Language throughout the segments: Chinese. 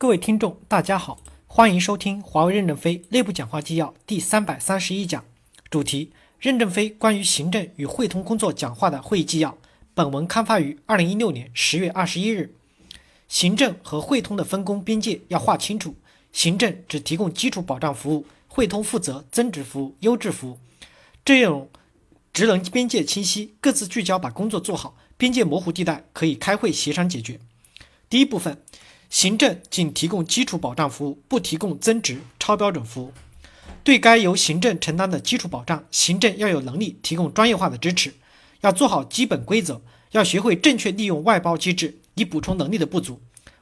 各位听众，大家好，欢迎收听华为任正非内部讲话纪要第三百三十一讲，主题：任正非关于行政与汇通工作讲话的会议纪要。本文刊发于二零一六年十月二十一日。行政和汇通的分工边界要划清楚，行政只提供基础保障服务，汇通负责增值服务、优质服务。这种职能边界清晰，各自聚焦把工作做好，边界模糊地带可以开会协商解决。第一部分。行政仅提供基础保障服务，不提供增值、超标准服务。对该由行政承担的基础保障，行政要有能力提供专业化的支持，要做好基本规则，要学会正确利用外包机制，以补充能力的不足。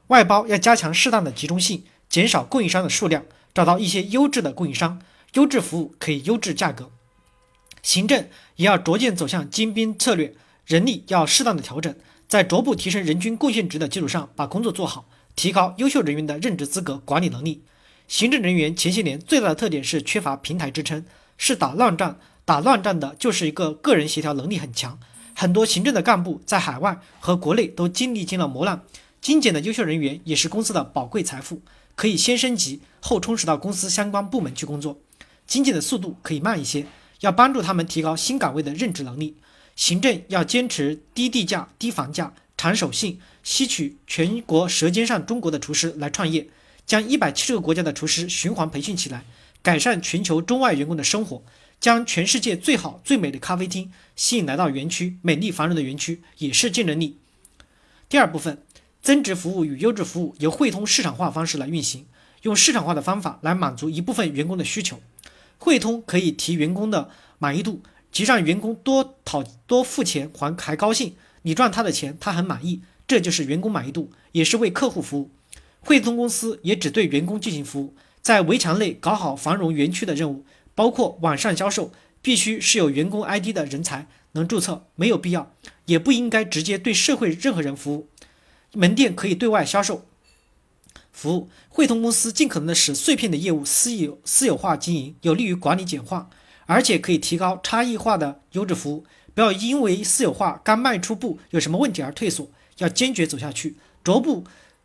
外包要加强适当的集中性，减少供应商的数量，找到一些优质的供应商，优质服务可以优质价格。行政也要逐渐走向精兵策略，人力要适当的调整，在逐步提升人均贡献值的基础上，把工作做好。提高优秀人员的任职资格、管理能力。行政人员前些年最大的特点是缺乏平台支撑，是打乱战。打乱战的就是一个个人协调能力很强。很多行政的干部在海外和国内都经历经了磨难。精简的优秀人员也是公司的宝贵财富，可以先升级后充实到公司相关部门去工作。精简的速度可以慢一些，要帮助他们提高新岗位的任职能力。行政要坚持低地价、低房价。长守性，吸取全国舌尖上中国的厨师来创业，将一百七十个国家的厨师循环培训起来，改善全球中外员工的生活，将全世界最好最美的咖啡厅吸引来到园区，美丽繁荣的园区也是竞争力。第二部分，增值服务与优质服务由汇通市场化方式来运行，用市场化的方法来满足一部分员工的需求。汇通可以提员工的满意度，即让员工多讨多付钱还还高兴。你赚他的钱，他很满意，这就是员工满意度，也是为客户服务。汇通公司也只对员工进行服务，在围墙内搞好繁荣园区的任务，包括网上销售，必须是有员工 ID 的人才能注册，没有必要，也不应该直接对社会任何人服务。门店可以对外销售服务，汇通公司尽可能的使碎片的业务私有私有化经营，有利于管理简化，而且可以提高差异化的优质服务。不要因为私有化刚迈出步有什么问题而退缩，要坚决走下去，逐步、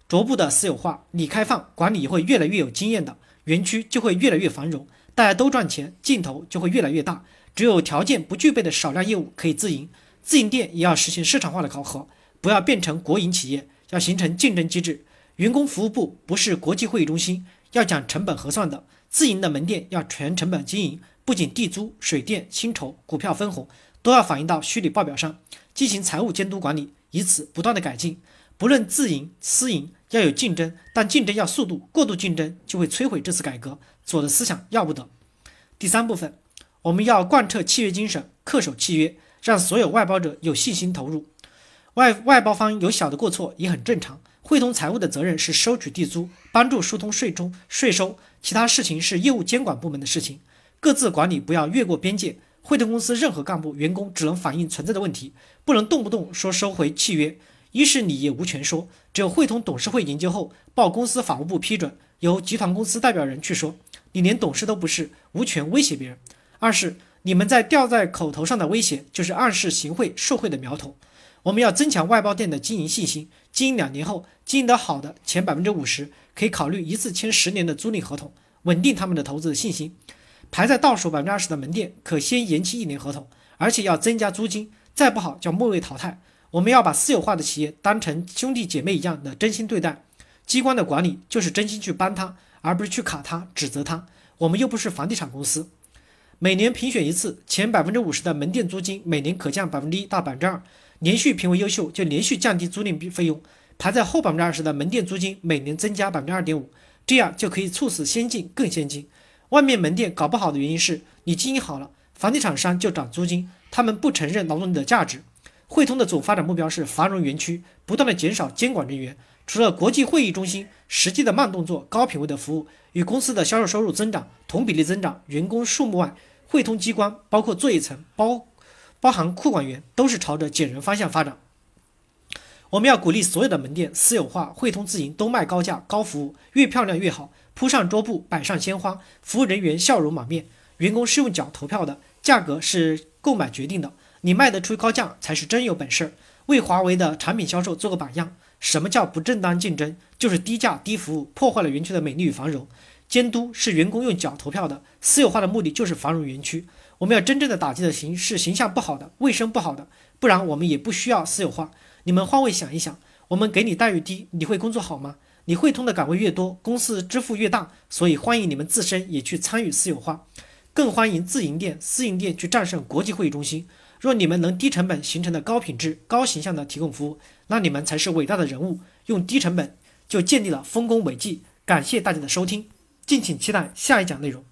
逐步的私有化、你开放，管理会越来越有经验的，园区就会越来越繁荣，大家都赚钱，劲头就会越来越大。只有条件不具备的少量业务可以自营，自营店也要实行市场化的考核，不要变成国营企业，要形成竞争机制。员工服务部不是国际会议中心，要讲成本核算的，自营的门店要全成本经营，不仅地租、水电、薪酬、股票分红。都要反映到虚拟报表上，进行财务监督管理，以此不断的改进。不论自营私营，要有竞争，但竞争要速度，过度竞争就会摧毁这次改革。左的思想要不得。第三部分，我们要贯彻契约精神，恪守契约，让所有外包者有信心投入。外外包方有小的过错也很正常。汇通财务的责任是收取地租，帮助疏通税中税收，其他事情是业务监管部门的事情，各自管理，不要越过边界。汇通公司任何干部、员工只能反映存在的问题，不能动不动说收回契约。一是你也无权说，只有汇通董事会研究后报公司法务部批准，由集团公司代表人去说。你连董事都不是，无权威胁别人。二是你们在吊在口头上的威胁，就是暗示行贿受贿的苗头。我们要增强外包店的经营信心，经营两年后经营得好的前百分之五十可以考虑一次签十年的租赁合同，稳定他们的投资的信心。排在倒数百分之二十的门店可先延期一年合同，而且要增加租金，再不好叫末位淘汰。我们要把私有化的企业当成兄弟姐妹一样的真心对待。机关的管理就是真心去帮他，而不是去卡他、指责他。我们又不是房地产公司。每年评选一次，前百分之五十的门店租金每年可降百分之一到百分之二，连续评为优秀就连续降低租赁费用。排在后百分之二十的门店租金每年增加百分之二点五，这样就可以促使先进更先进。外面门店搞不好的原因是你经营好了，房地产商就涨租金，他们不承认劳动力的价值。汇通的总发展目标是繁荣园区，不断的减少监管人员。除了国际会议中心实际的慢动作、高品位的服务与公司的销售收入增长同比例增长，员工数目外，汇通机关包括作业层包包含库管员都是朝着减人方向发展。我们要鼓励所有的门店私有化，汇通自营都卖高价、高服务，越漂亮越好。铺上桌布，摆上鲜花，服务人员笑容满面。员工是用脚投票的，价格是购买决定的。你卖得出高价，才是真有本事。为华为的产品销售做个榜样，什么叫不正当竞争？就是低价低服务，破坏了园区的美丽与繁荣。监督是员工用脚投票的，私有化的目的就是繁荣园区。我们要真正的打击的形是形象不好的、卫生不好的，不然我们也不需要私有化。你们换位想一想，我们给你待遇低，你会工作好吗？你会通的岗位越多，公司支付越大，所以欢迎你们自身也去参与私有化，更欢迎自营店、私营店去战胜国际会议中心。若你们能低成本形成的高品质、高形象的提供服务，那你们才是伟大的人物。用低成本就建立了丰功伟绩。感谢大家的收听，敬请期待下一讲内容。